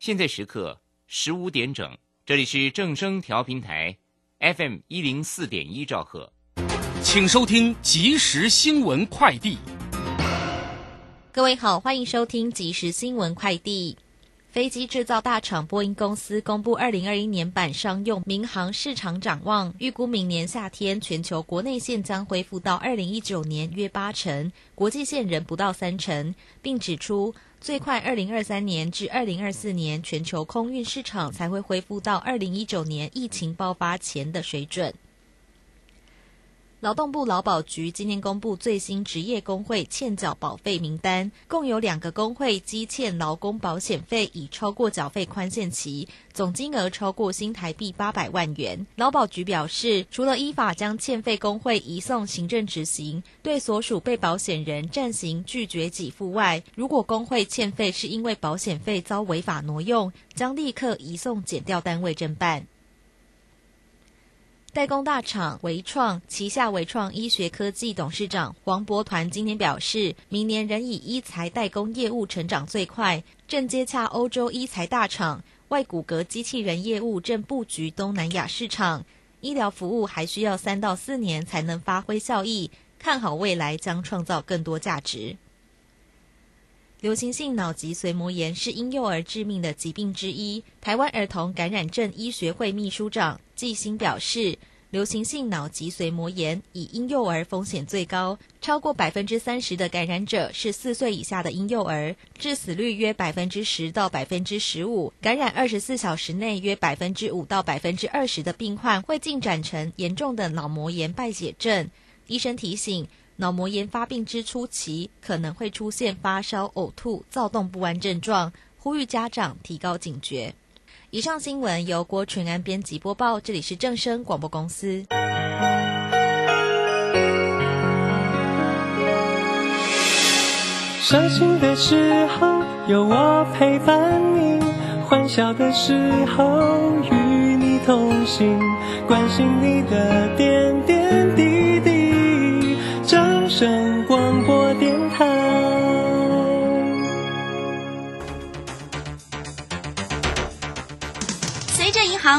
现在时刻十五点整，这里是正声调频台，FM 一零四点一兆赫，请收听即时新闻快递。各位好，欢迎收听即时新闻快递。飞机制造大厂波音公司公布二零二一年版商用民航市场展望，预估明年夏天全球国内线将恢复到二零一九年约八成，国际线仍不到三成，并指出最快二零二三年至二零二四年全球空运市场才会恢复到二零一九年疫情爆发前的水准。劳动部劳保局今天公布最新职业工会欠缴保费名单，共有两个工会积欠劳工保险费已超过缴费宽限期，总金额超过新台币八百万元。劳保局表示，除了依法将欠费工会移送行政执行，对所属被保险人暂行拒绝给付外，如果工会欠费是因为保险费遭违法挪用，将立刻移送检调单位侦办。代工大厂维创旗下维创医学科技董事长黄博团今天表示，明年仍以医材代工业务成长最快，正接洽欧洲医材大厂，外骨骼机器人业务正布局东南亚市场，医疗服务还需要三到四年才能发挥效益，看好未来将创造更多价值。流行性脑脊髓膜炎是婴幼儿致命的疾病之一。台湾儿童感染症医学会秘书长季新表示，流行性脑脊髓膜炎以婴幼儿风险最高，超过百分之三十的感染者是四岁以下的婴幼儿，致死率约百分之十到百分之十五。感染二十四小时内约百分之五到百分之二十的病患会进展成严重的脑膜炎败血症。医生提醒。脑膜炎发病之初期可能会出现发烧、呕吐、躁动不安症状，呼吁家长提高警觉。以上新闻由郭纯安编辑播报，这里是正声广播公司。伤心的时候有我陪伴你，欢笑的时候与你同行，关心你的点点滴。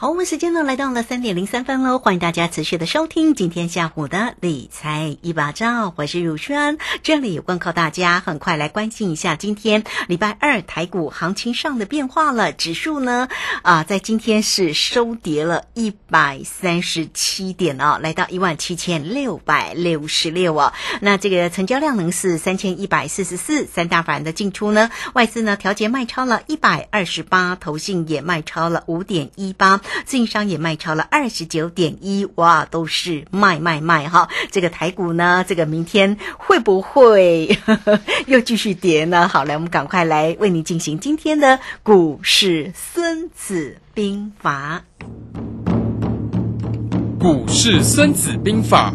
好，我们时间呢来到了三点零三分喽，欢迎大家持续的收听今天下午的理财一把照，我是如轩，这里有关靠大家，很快来关心一下今天礼拜二台股行情上的变化了，指数呢啊在今天是收跌了一百三十七点哦，来到一万七千六百六十六哦，那这个成交量呢是三千一百四十四，三大法人的进出呢，外资呢调节卖超了一百二十八，投信也卖超了五点一八。自营商也卖超了二十九点一，哇，都是卖卖卖哈！这个台股呢，这个明天会不会 又继续跌呢？好，来，我们赶快来为您进行今天的股市孙子兵法。股市孙子兵法。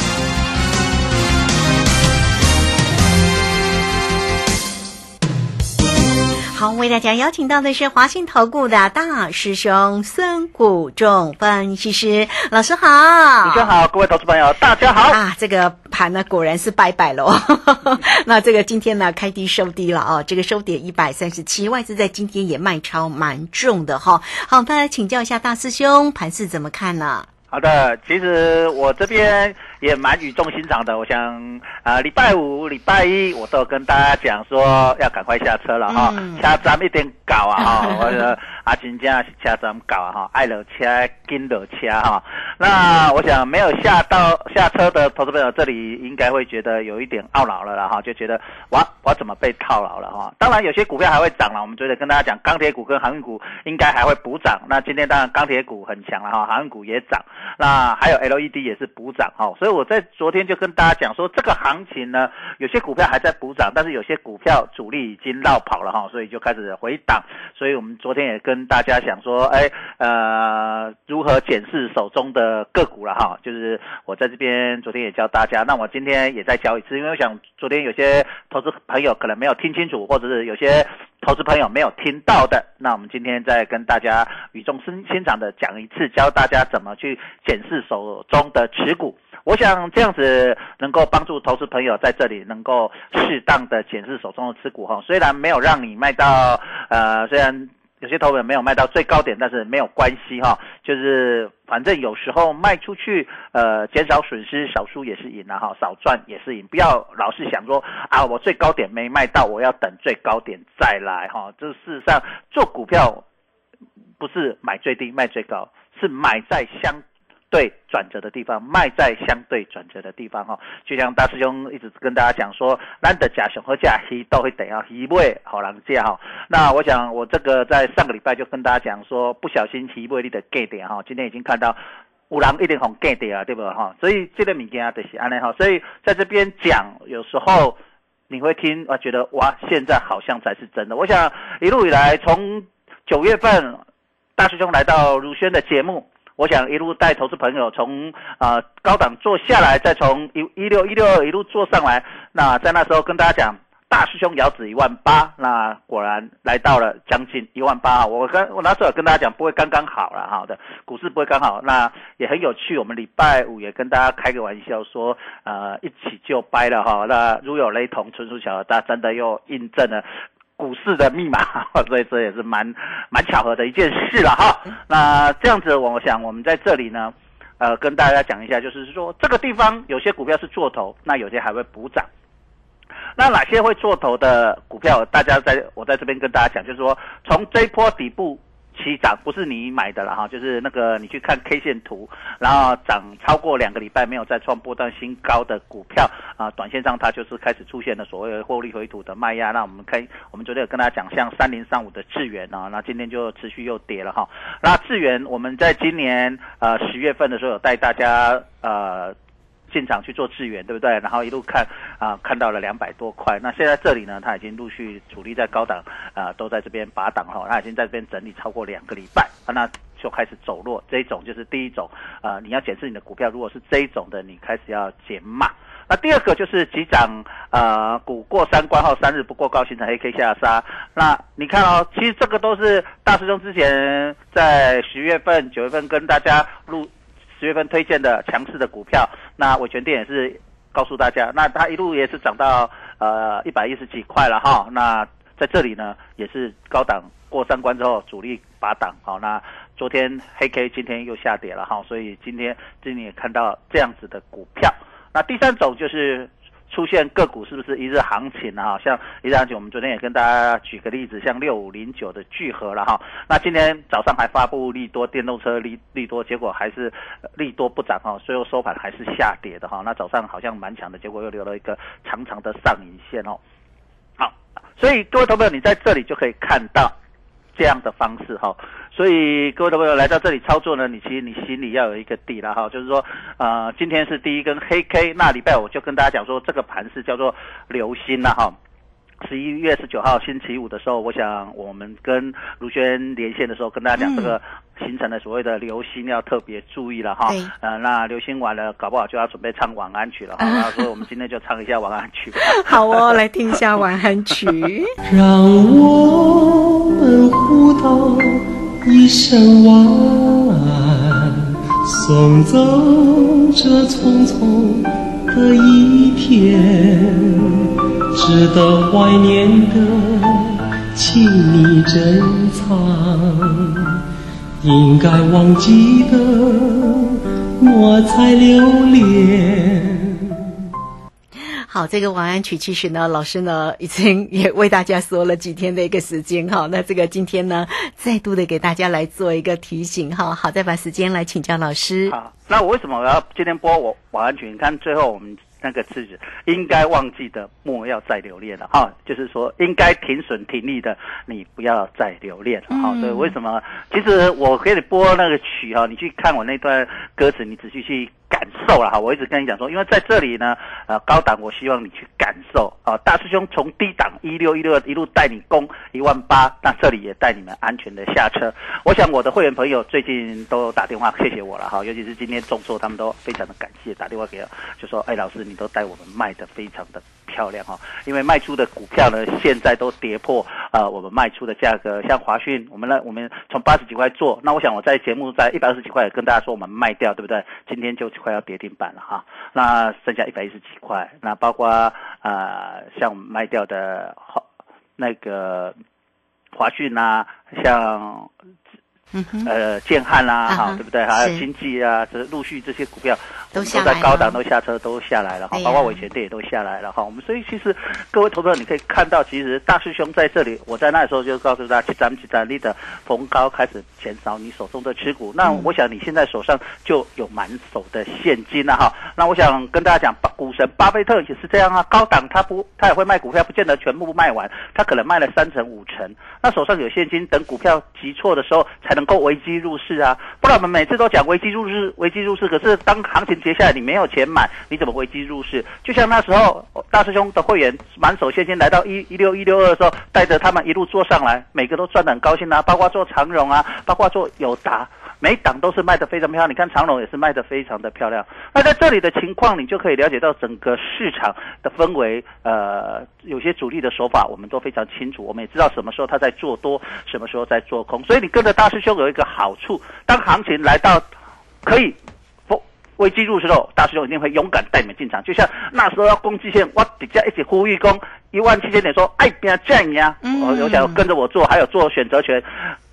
好，为大家邀请到的是华信投顾的大师兄孙谷仲分析师老师好，主持人好，各位投资朋友大家好。啊，这个盘呢果然是拜拜喽。那这个今天呢开低收低了哦，这个收跌一百三十七，外资在今天也卖超蛮重的哈、好，那来请教一下大师兄，盘势怎么看呢？好的，其实我这边也蛮语重心长的。我想啊，礼拜五、礼拜一我都有跟大家讲说要赶快下车了哈嗯，车站一点搞啊哈，我说啊真正是车站搞啊哈，爱了车跟落车哈。那我想没有下到下车的投资朋友，这里应该会觉得有一点懊恼了啦哈，就觉得哇，我怎么被套牢了哈？当然有些股票还会涨了，我们昨天跟大家讲，钢铁股跟航运股应该还会补涨。那今天当然钢铁股很强了哈，航运股也涨。那还有 LED 也是补涨哈，所以我在昨天就跟大家讲说，这个行情呢，有些股票还在补涨，但是有些股票主力已经绕跑了哈，所以就开始回档。所以我们昨天也跟大家讲说，哎，呃，如何检视手中的个股了哈，就是我在这边昨天也教大家，那我今天也再教一次，因为我想昨天有些投资朋友可能没有听清楚，或者是有些投资朋友没有听到的，那我们今天再跟大家语重心心长的讲一次，教大家怎么去检视手中的持股。我想这样子能够帮助投资朋友在这里能够适当的检视手中的持股哈，虽然没有让你卖到呃，虽然有些投资朋友没有卖到最高点，但是没有关系哈，就是反正有时候卖出去，呃，减少损失，少输也是赢了哈，少赚也是赢，不要老是想说啊，我最高点没卖到，我要等最高点再来哈，这事实上做股票不是买最低卖最高，是买在相。对转折的地方，卖在相对转折的地方哈，就像大师兄一直跟大家讲说，难得假熊和假黑都会等要一位好狼价哈。那我想我这个在上个礼拜就跟大家讲说，不小心一位你的 get 点哈，今天已经看到五郎一定红 get 点啊，对不哈？所以这个物件就是安尼哈，所以在这边讲，有时候你会听啊，觉得哇，现在好像才是真的。我想一路以来，从九月份大师兄来到如轩的节目。我想一路带投资朋友从啊、呃、高档做下来，再从一一六一六二一路做上来。那在那时候跟大家讲，大师兄遥指一万八，那果然来到了将近一万八。我跟我那时候跟大家讲，不会刚刚好了哈的，股市不会刚好。那也很有趣，我们礼拜五也跟大家开个玩笑说，呃，一起就掰了哈。那如有雷同，纯属巧合，大家真的又印证了。股市的密码，所以这也是蛮蛮巧合的一件事了哈。那这样子，我想我们在这里呢，呃，跟大家讲一下，就是说这个地方有些股票是做头，那有些还会补涨。那哪些会做头的股票？大家在我在这边跟大家讲，就是说从这一波底部。起涨不是你买的了哈，就是那个你去看 K 线图，然后涨超过两个礼拜没有再创波段新高的股票啊，短线上它就是开始出现了所谓的获利回吐的卖压。那我们看，我们昨天有跟大家讲，像三零三五的智源啊，那今天就持续又跌了哈。那智源我们在今年呃十月份的时候有带大家呃。进场去做支援，对不对？然后一路看啊，看到了两百多块。那现在这里呢，它已经陆续主力在高档啊，都在这边拔档哈，它已经在这边整理超过两个礼拜，那就开始走弱。这一种就是第一种啊，你要检视你的股票，如果是这一种的，你开始要减码。那第二个就是急涨呃股过三关后三日不过高形成黑 K 下杀。那你看哦，其实这个都是大师兄之前在十月份、九月份跟大家录。十月份推荐的强势的股票，那伟全店也是告诉大家，那它一路也是涨到呃一百一十几块了哈。那在这里呢，也是高档过三关之后，主力拔档好。那昨天黑 K，今天又下跌了哈，所以今天今天也看到这样子的股票。那第三种就是。出现个股是不是一日行情啊？像一日行情，我们昨天也跟大家举个例子，像六五零九的聚合了哈。那今天早上还发布利多电动车利利多，结果还是利多不涨哈，最后收盘还是下跌的哈。那早上好像蛮强的，结果又留了一个长长的上影线哦。好，所以各位投朋友，你在这里就可以看到这样的方式哈。所以各位的朋友来到这里操作呢，你其实你心里要有一个底了哈，就是说，呃，今天是第一根黑 K，那礼拜我就跟大家讲说，这个盘是叫做流星了哈。十一月十九号星期五的时候，我想我们跟卢轩连线的时候，跟大家讲这个形成的所谓的流星要特别注意了哈嗯。呃，那流星完了，搞不好就要准备唱晚安曲了哈。然后所以我们今天就唱一下晚安曲吧。好哦，来听一下晚安曲。让我们互道一声晚安，送走这匆匆的一天，值得怀念的，请你珍藏。应该忘记的，莫再留恋。好，这个晚安曲其实呢，老师呢已经也为大家说了几天的一个时间哈。那这个今天呢，再度的给大家来做一个提醒哈。好，再把时间来请教老师。好，那我为什么我要今天播我晚安曲？你看最后我们那个字应该忘记的，莫要再留恋了哈。就是说，应该停损停利的，你不要再留恋了哈。所以为什么？其实我给你播那个曲哈，你去看我那段歌词，你仔细去。感受了哈，我一直跟你讲说，因为在这里呢，呃，高档我希望你去感受啊，大师兄从低档一六一六一路带你攻一万八，那这里也带你们安全的下车。我想我的会员朋友最近都打电话谢谢我了哈，尤其是今天中错，他们都非常的感谢，打电话给我，就说，哎，老师你都带我们卖的非常的漂亮哈，因为卖出的股票呢，现在都跌破呃我们卖出的价格，像华讯，我们呢我们从八十几块做，那我想我在节目在一百二十几块跟大家说我们卖掉，对不对？今天就。快要跌停板了哈，那剩下一百一十几块，那包括呃像我们卖掉的那个华讯啊，像。嗯呃，建汉啦，哈，对不对？还有经济啊，这陆续这些股票都在高档都下车，都下来了哈。包括伟权店也都下来了哈。我们所以其实各位投资者，你可以看到，其实大师兄在这里，我在那时候就告诉大家，咱们去咱你的逢高开始减少你手中的持股。那我想你现在手上就有满手的现金了哈。那我想跟大家讲，股神巴菲特也是这样啊。高档他不，他也会卖股票，不见得全部卖完，他可能卖了三成五成。那手上有现金，等股票急挫的时候才。能够危机入市啊，不然我们每次都讲危机入市，危机入市。可是当行情接下来，你没有钱买，你怎么危机入市？就像那时候大师兄的会员满手现金来到一一六一六二的时候，带着他们一路做上来，每个都赚得很高兴啊，包括做长荣啊，包括做友达。每档都是卖的非常漂亮，你看长隆也是卖的非常的漂亮。那在这里的情况，你就可以了解到整个市场的氛围。呃，有些主力的手法我们都非常清楚，我们也知道什么时候他在做多，什么时候在做空。所以你跟着大师兄有一个好处，当行情来到可以危机入时候，大师兄一定会勇敢带你们进场。就像那时候要攻击线，我底下一起呼吁攻一万七千点，说哎，不要样呀！我我想跟着我做，还有做选择权。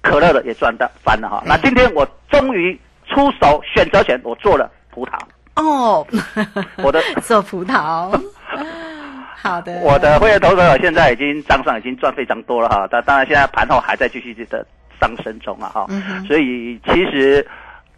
可乐的也赚到翻了哈，那今天我终于出手选择权，我做了葡萄哦，我的做葡萄，好的，我的会员投资者现在已经账上已经赚非常多了哈，但当然现在盘后还在继续的上升中啊哈，所以其实。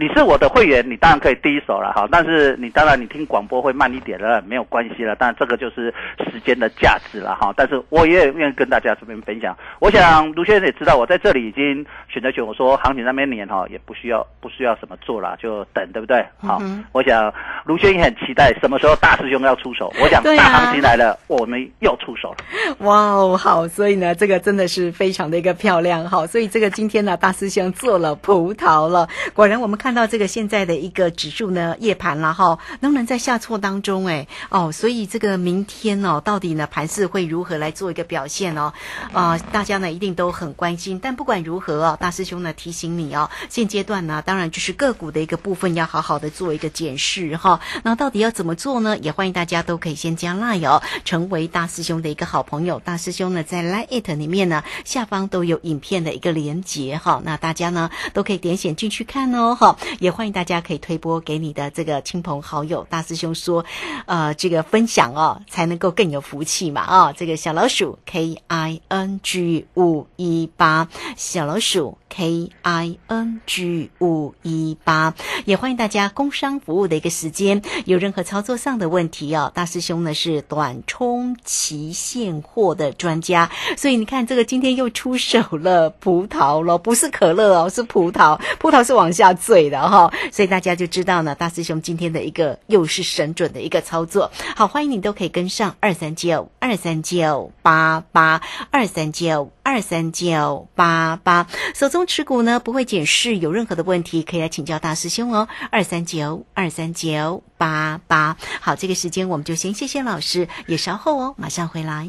你是我的会员，你当然可以第一手了哈。但是你当然你听广播会慢一点了，没有关系了。但这个就是时间的价值了哈。但是我也愿意跟大家这边分享。我想卢先生也知道，我在这里已经选择权，我说行情那边年哈也不需要不需要什么做了，就等对不对？好，我想卢轩也很期待什么时候大师兄要出手。我想大行情来了，我们又出手了。哇哦，好，所以呢，这个真的是非常的一个漂亮哈。所以这个今天呢，大师兄做了葡萄了。果然我们看。看到这个现在的一个指数呢，夜盘了哈，能不能在下挫当中哎哦，所以这个明天哦，到底呢盘势会如何来做一个表现哦？啊，大家呢一定都很关心。但不管如何哦，大师兄呢提醒你哦，现阶段呢，当然就是个股的一个部分要好好的做一个检视哈。那到底要怎么做呢？也欢迎大家都可以先加 line 哦，成为大师兄的一个好朋友。大师兄呢在 line it 里面呢下方都有影片的一个连接哈，那大家呢都可以点选进去看哦哈。也欢迎大家可以推播给你的这个亲朋好友。大师兄说，呃，这个分享哦，才能够更有福气嘛啊！这个小老鼠 K I N G 五一八，小老鼠 K I N G 五一八，也欢迎大家工商服务的一个时间，有任何操作上的问题哦，大师兄呢是短冲期现货的专家，所以你看这个今天又出手了葡萄了，不是可乐哦，是葡萄，葡萄是往下坠。对的哈，所以大家就知道呢，大师兄今天的一个又是神准的一个操作。好，欢迎你都可以跟上二三九二三九八八二三九二三九八八，手中持股呢不会减市，有任何的问题可以来请教大师兄哦，二三九二三九八八。好，这个时间我们就先谢谢老师，也稍后哦，马上回来。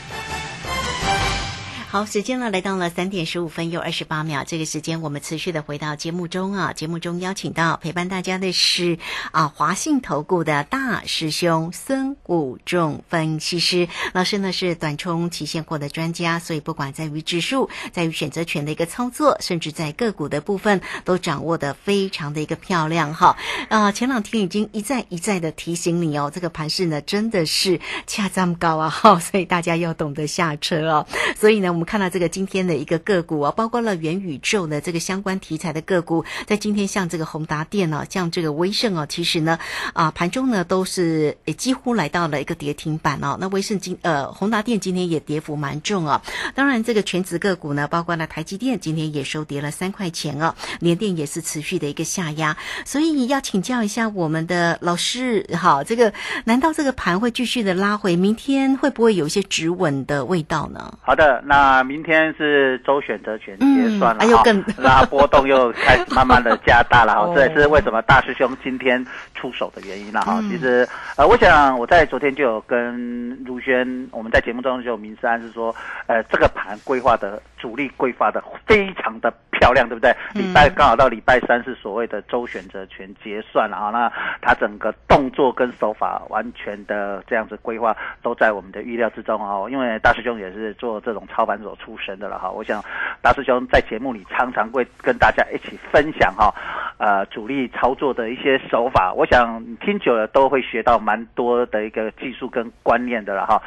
好，时间呢来到了三点十五分又二十八秒。这个时间我们持续的回到节目中啊，节目中邀请到陪伴大家的是啊华信投顾的大师兄孙武仲分析师老师呢是短冲期现货的专家，所以不管在于指数，在于选择权的一个操作，甚至在个股的部分，都掌握的非常的一个漂亮哈。啊，前两天已经一再一再的提醒你哦，这个盘势呢真的是恰这么高啊哈，所以大家要懂得下车哦。所以呢，我我们看到这个今天的一个个股啊，包括了元宇宙的这个相关题材的个股，在今天像这个宏达电哦，像这个威盛哦，其实呢啊盘中呢都是也几乎来到了一个跌停板哦。那威盛今呃宏达电今天也跌幅蛮重啊。当然这个全职个股呢，包括了台积电今天也收跌了三块钱哦，联电也是持续的一个下压。所以要请教一下我们的老师，好，这个难道这个盘会继续的拉回？明天会不会有一些止稳的味道呢？好的，那。啊，明天是周选择权结算了哈，那波动又开始慢慢的加大了 哈，这也是为什么大师兄今天出手的原因了哈。其实呃，我想我在昨天就有跟如轩，我们在节目中就有明示暗示说，呃，这个盘规划的主力规划的非常的漂亮，对不对？礼拜刚好到礼拜三是所谓的周选择权结算了啊，那他整个动作跟手法完全的这样子规划都在我们的预料之中哦，因为大师兄也是做这种操盘。手出身的了哈，我想大师兄在节目里常常会跟大家一起分享哈，呃，主力操作的一些手法，我想听久了都会学到蛮多的一个技术跟观念的了哈。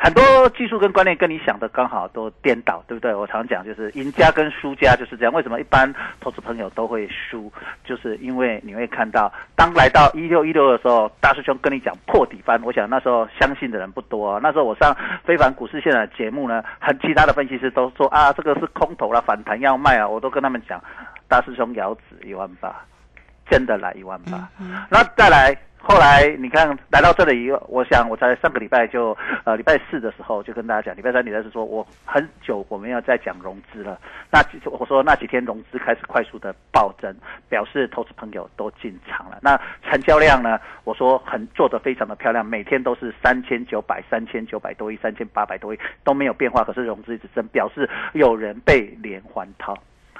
很多技术跟观念跟你想的刚好都颠倒，对不对？我常讲就是赢家跟输家就是这样。为什么一般投资朋友都会输？就是因为你会看到，当来到一六一六的时候，大师兄跟你讲破底翻，我想那时候相信的人不多。那时候我上非凡股市现在的节目呢，很其他的分析师都说啊，这个是空头了，反弹要卖啊，我都跟他们讲，大师兄咬指一万八，真的来一万八。那再来。后来你看来到这里，我想我在上个礼拜就呃礼拜四的时候就跟大家讲，礼拜三礼拜四说我很久我们要再讲融资了。那我说那几天融资开始快速的暴增，表示投资朋友都进场了。那成交量呢？我说很做的非常的漂亮，每天都是三千九百、三千九百多亿、三千八百多亿都没有变化，可是融资一直增，表示有人被连环套。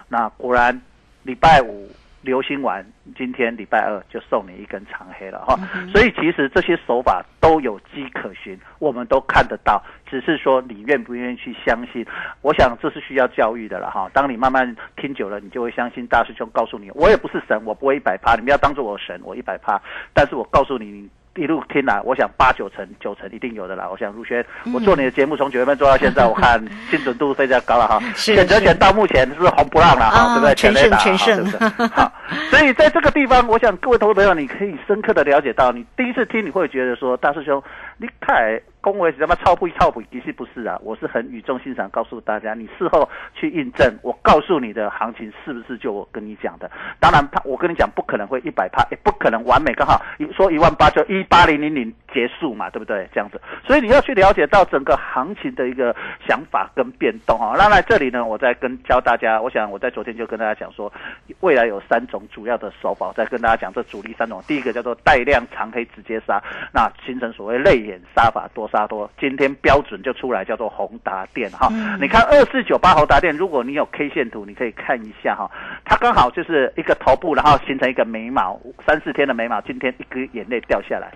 那果然礼拜五。流星丸今天礼拜二就送你一根长黑了哈，所以其实这些手法都有迹可循，我们都看得到，只是说你愿不愿意去相信。我想这是需要教育的了哈。当你慢慢听久了，你就会相信大师兄告诉你，我也不是神，我不会一百趴，你们要当做我神，我一百趴。但是我告诉你。一路听来，我想八九成、九成一定有的啦。我想入轩，我做你的节目从九月份做到现在，我看精准度非常高了哈。选择权到目前是红不让了哈，对不对？全胜全胜，对不对？好，所以在这个地方，我想各位投资朋友，你可以深刻的了解到，你第一次听你会觉得说，大师兄，你太。恭维什么？超不超不，其实不是啊，我是很语重心长告诉大家，你事后去印证，我告诉你的行情是不是就我跟你讲的？当然，他我跟你讲不可能会一百趴，也不可能完美，刚好说一万八就一八零零零。结束嘛，对不对？这样子，所以你要去了解到整个行情的一个想法跟变动啊。那在这里呢，我再跟教大家，我想我在昨天就跟大家讲说，未来有三种主要的手法，再跟大家讲这主力三种，第一个叫做带量长黑直接杀，那形成所谓泪眼杀法多。杀多，今天标准就出来，叫做宏达电哈。你看二四九八宏达电，如果你有 K 线图，你可以看一下哈。它刚好就是一个头部，然后形成一个眉毛，三四天的眉毛，今天一根眼泪掉下来，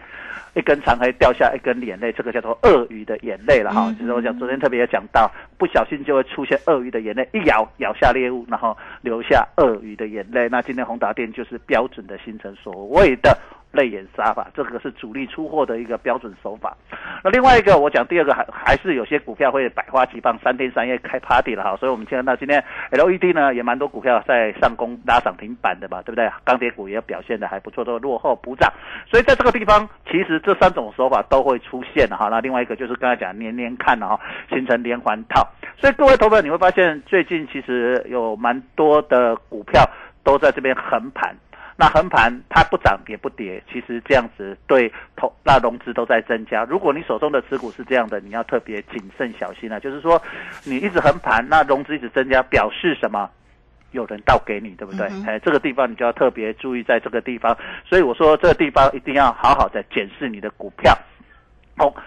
一根长黑掉下一根眼泪，这个叫做鳄鱼的眼泪了哈。就是我讲昨天特别讲到，不小心就会出现鳄鱼的眼泪，一咬咬下猎物，然后留下鳄鱼的眼泪。那今天宏达电就是标准的形成所谓的。泪眼杀法，这个是主力出货的一个标准手法。那另外一个，我讲第二个还还是有些股票会百花齐放，三天三夜开 party 了哈。所以我们看到今天 LED 呢也蛮多股票在上攻拉涨停板的吧，对不对？钢铁股也表现的还不错，都落后补涨。所以在这个地方，其实这三种手法都会出现哈。那另外一个就是刚才讲年年看哈，形成连环套。所以各位投资者你会发现，最近其实有蛮多的股票都在这边横盘。那横盘它不涨也不跌，其实这样子对投那融资都在增加。如果你手中的持股是这样的，你要特别谨慎小心啊。就是说，你一直横盘，那融资一直增加，表示什么？有人倒给你，对不对？哎，这个地方你就要特别注意，在这个地方。所以我说，这个地方一定要好好的检视你的股票。哦，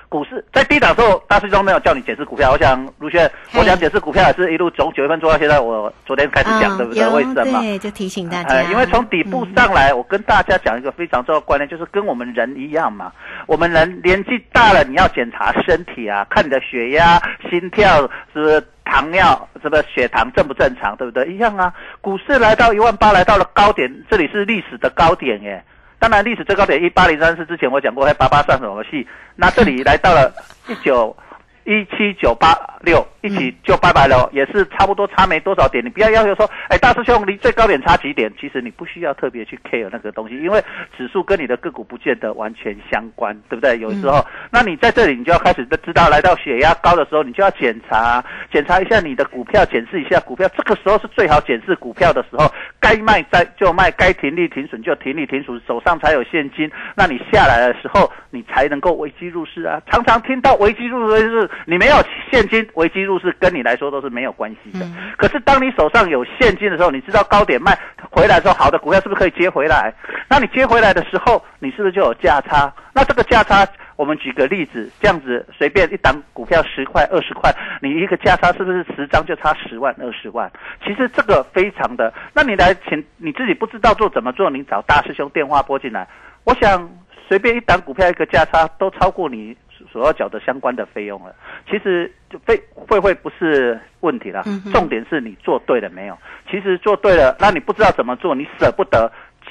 股市在低档时候，大师兄没有叫你解释股票。我想卢轩，我想解释股票也是一路从九月份做到现在。我昨天开始讲，对不对？为什么？对，就提醒大家。因为从底部上来，我跟大家讲一个非常重要的观念，就是跟我们人一样嘛。我们人年纪大了，你要检查身体啊，看你的血压、心跳是不是糖尿，是不是血糖正不正常，对不对？一样啊。股市来到一万八，来到了高点，这里是历史的高点耶。当然，历史最高点一八零三四之前我讲过，还八八算什么戏？那这里来到了一九一七九八六，一起就拜拜了，也是差不多差没多少点。你不要要求说，哎，大师兄离最高点差几点？其实你不需要特别去 care 那个东西，因为指数跟你的个股不见得完全相关，对不对？有时候，那你在这里，你就要开始知道，来到血压高的时候，你就要检查检查一下你的股票，检视一下股票。这个时候是最好检视股票的时候。该卖在就卖，该停利停损就停利停损，手上才有现金。那你下来的时候，你才能够危机入市啊！常常听到危机入市，你没有现金，危机入市跟你来说都是没有关系的。可是当你手上有现金的时候，你知道高点卖回来之后，好的股票是不是可以接回来？那你接回来的时候，你是不是就有价差？那这个价差。我们举个例子，这样子随便一档股票十块二十块，你一个价差是不是十张就差十万二十万？其实这个非常的，那你来请你自己不知道做怎么做，你找大师兄电话拨进来，我想随便一档股票一个价差都超过你所要缴的相关的费用了。其实费会会不是问题了，重点是你做对了没有？其实做对了，那你不知道怎么做，你舍不得。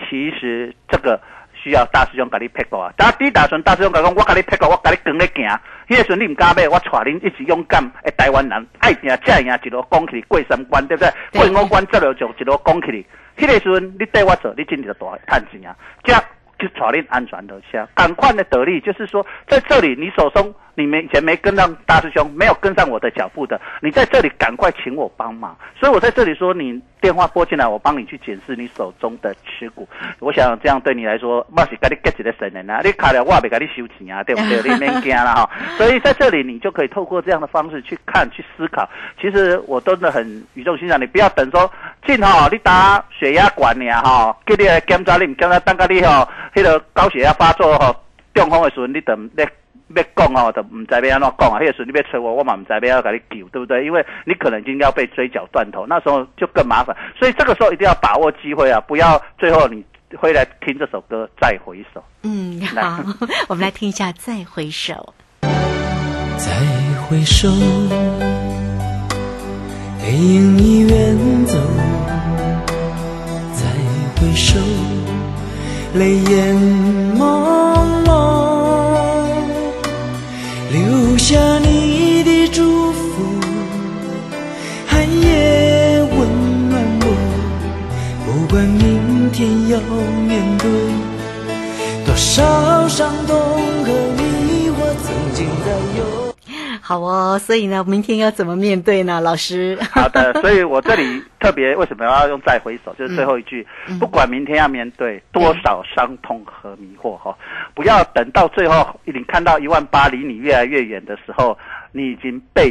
其实这个。需要大师兄给你配过啊！打底打算大师兄讲，我给你配过，我给你跟咧行。迄个时你唔敢买，我带恁一起勇敢诶！台湾人爱赢才赢，一路讲起过三关，对不对？过五关，这路就一路讲起。迄个时你带我走，你真正大赚钱啊！这就找令安全的下。赶快的得力，就是说，在这里你手中。你没以前没跟上大师兄，没有跟上我的脚步的，你在这里赶快请我帮忙。所以我在这里说，你电话拨进来，我帮你去检视你手中的持股。我想这样对你来说，莫是跟你 get 一个神人啊，你卡了我也别给你收钱啊，对不对？你免惊了哈。所以在这里，你就可以透过这样的方式去看、去思考。其实我真的很语重心长，你不要等说进哈，你打血压管呢哈，给你检查你检查，等下你哈，那个高血压发作哈，中风的时候你等你。要讲哦，都唔知要安怎讲啊！迄个时你要催我，我嘛唔知要给你救，对不对？因为你可能已经要被追缴断头，那时候就更麻烦。所以这个时候一定要把握机会啊！不要最后你回来听这首歌再回首。嗯，好，我们来听一下《再回首》。再回首，背影已远走。再回首，泪眼朦下你的祝福，寒夜温暖我。不管明天要面对多少伤痛和迷惑，曾经在有。好哦，所以呢，明天要怎么面对呢，老师？好的，所以我这里特别为什么要用再回首，就是最后一句，不管明天要面对多少伤痛和迷惑哈，不要等到最后你看到一万八离你越来越远的时候，你已经背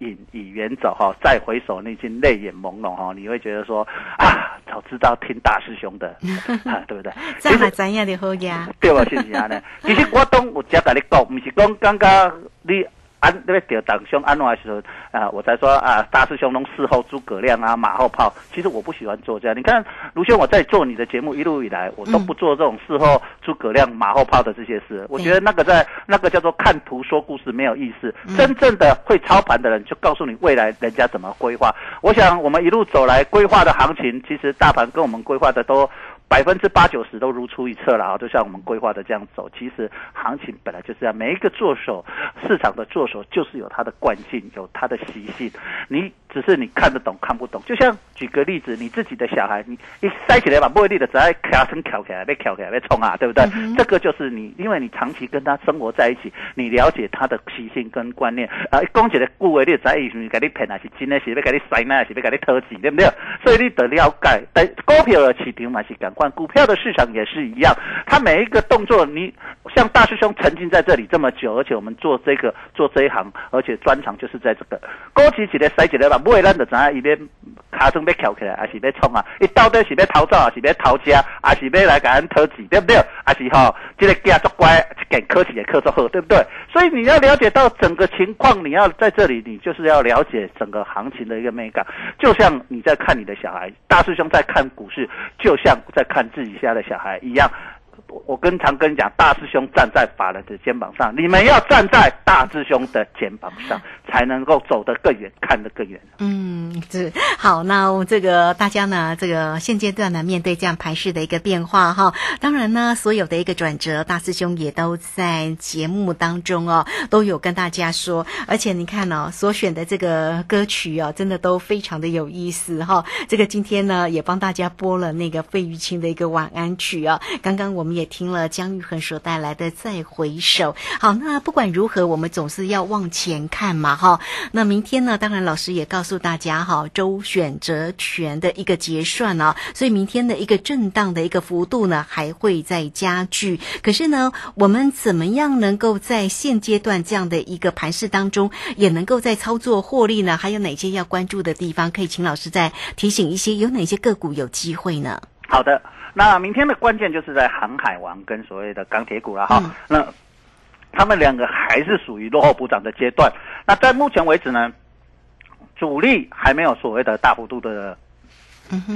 影已远走哈，再回首你已经泪眼朦胧哈，你会觉得说啊，早知道听大师兄的，对不对？这么怎样的好呀？对吧？谢谢啊呢。其实我懂，我只跟你讲，不是讲刚刚你。安那个得党兄安的时候啊，我才说啊，大师兄弄事后诸葛亮啊，马后炮。其实我不喜欢做这样。你看卢兄，我在做你的节目一路以来，我都不做这种事后诸葛亮、马后炮的这些事。我觉得那个在那个叫做看图说故事，没有意思。真正的会操盘的人，就告诉你未来人家怎么规划。我想我们一路走来规划的行情，其实大盘跟我们规划的都。百分之八九十都如出一辙了啊！就像我们规划的这样走，其实行情本来就是这样，每一个做手市场的做手就是有它的惯性，有它的习性。你只是你看得懂看不懂。就像举个例子，你自己的小孩，你一塞起来把茉莉的只要卡声翘起来，被翘起来被冲啊，对不对？这个就是你，因为你长期跟他生活在一起，你了解他的习性跟观念啊。讲起来，顾为你在意，你给你骗还是真的是要给你塞呢，还是要给你偷钱，对不对？所以你得了解，但股票的市场嘛是赶快。股票的市场也是一样，它每一个动作，你像大师兄沉浸在这里这么久，而且我们做这个做这一行，而且专长就是在这个高级起来塞起来吧，不会让的怎样一边卡中被翘起来，还是被冲啊？一到底是被逃走，还是被逃家，还是被来给人偷钱，对不对？还是哈，这个家做乖，给科技也科做好，对不对？所以你要了解到整个情况，你要在这里，你就是要了解整个行情的一个美感，就像你在看你的小孩，大师兄在看股市，就像在。看自己家的小孩一样，我跟常跟你讲，大师兄站在法人的肩膀上，你们要站在大师兄的肩膀上，才能够走得更远，看得更远。嗯，是好。那我这个大家呢，这个现阶段呢，面对这样排势的一个变化哈，当然呢，所有的一个转折，大师兄也都在节目当中哦，都有跟大家说。而且你看哦，所选的这个歌曲哦，真的都非常的有意思哈。这个今天呢，也帮大家播了那个费玉清的一个晚安曲啊。刚刚我们也听了姜育恒所带来的《再回首》。好，那不管如何，我们总是要往前看嘛哈。那明天呢，当然老师也告诉大家哈，周选择权的一个结算啊，所以明天的一个震荡的一个幅度呢，还会再加剧。可是呢，我们怎么样能够在现阶段这样的一个盘势当中，也能够在操作获利呢？还有哪些要关注的地方？可以请老师再提醒一些，有哪些个股有机会呢？好的，那明天的关键就是在航海王跟所谓的钢铁股了哈。那他们两个还是属于落后补涨的阶段。那在目前为止呢，主力还没有所谓的大幅度的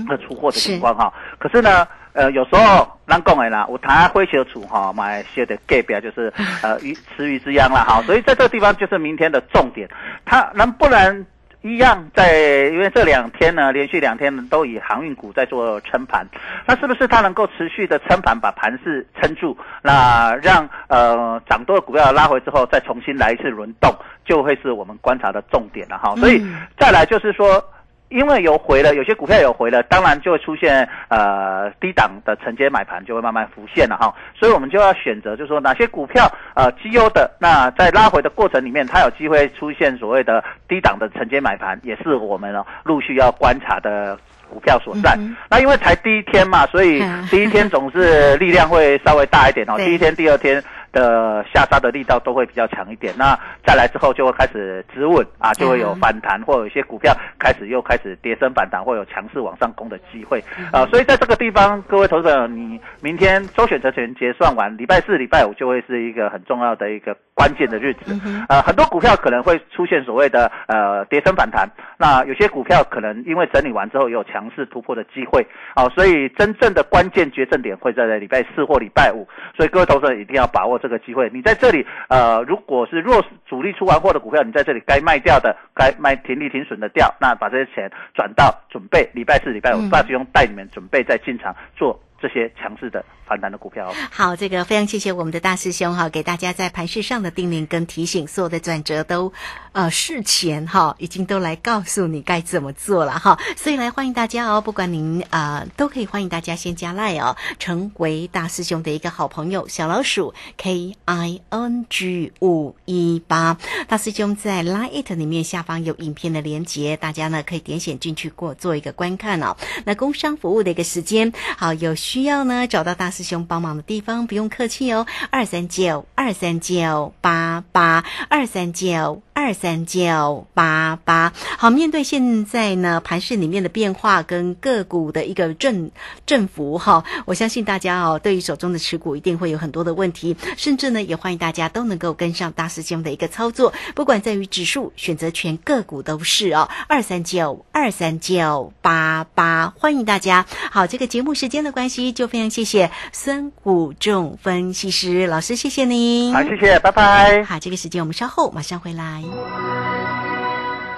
的出货的情况哈。可是呢，呃，有时候难讲的啦，我谈会小处哈，买些的盖表就是 呃鱼池鱼之殃了哈。所以在这个地方就是明天的重点，它能不能？一样，在因为这两天呢，连续两天呢都以航运股在做撑盘，那是不是它能够持续的撑盘，把盘势撑住？那让呃涨多的股票拉回之后，再重新来一次轮动，就会是我们观察的重点了哈。所以再来就是说。因为有回了，有些股票有回了，当然就会出现呃低档的承接买盘就会慢慢浮现了哈，所以我们就要选择，就是说哪些股票呃绩优的，那在拉回的过程里面，它有机会出现所谓的低档的承接买盘，也是我们哦陆续要观察的股票所在。那因为才第一天嘛，所以第一天总是力量会稍微大一点哦，第一天、第二天。的下杀的力道都会比较强一点，那再来之后就会开始止稳啊，就会有反弹，或有一些股票开始又开始跌升反弹，或有强势往上攻的机会啊。所以在这个地方，各位投资者，你明天周选择权结算完，礼拜四、礼拜五就会是一个很重要的一个关键的日子。呃，很多股票可能会出现所谓的呃跌升反弹，那有些股票可能因为整理完之后有强势突破的机会啊。所以真正的关键决胜点会在礼拜四或礼拜五，所以各位投资者一定要把握。这个机会，你在这里，呃，如果是弱势主力出完货的股票，你在这里该卖掉的，该卖停利停损的掉，那把这些钱转到准备礼拜四、礼拜五，大师兄带你们准备再进场做。这些强势的反弹的股票。好，这个非常谢谢我们的大师兄哈，给大家在盘市上的叮咛跟提醒，所有的转折都呃事前哈已经都来告诉你该怎么做了哈。所以来欢迎大家哦，不管您啊都可以欢迎大家先加赖哦，成为大师兄的一个好朋友。小老鼠 K I N G 五一八，大师兄在 Line It 里面下方有影片的连接，大家呢可以点选进去过做一个观看哦。那工商服务的一个时间，好有。需要呢找到大师兄帮忙的地方，不用客气哦，二三九二三九八八二三九。二三九八八，好，面对现在呢盘市里面的变化跟个股的一个振振幅哈，我相信大家哦，对于手中的持股一定会有很多的问题，甚至呢也欢迎大家都能够跟上大师兄的一个操作，不管在于指数、选择权、个股都是哦，二三九二三九八八，欢迎大家。好，这个节目时间的关系，就非常谢谢孙武仲分析师老师，谢谢您。好，谢谢，拜拜。好，这个时间我们稍后马上回来。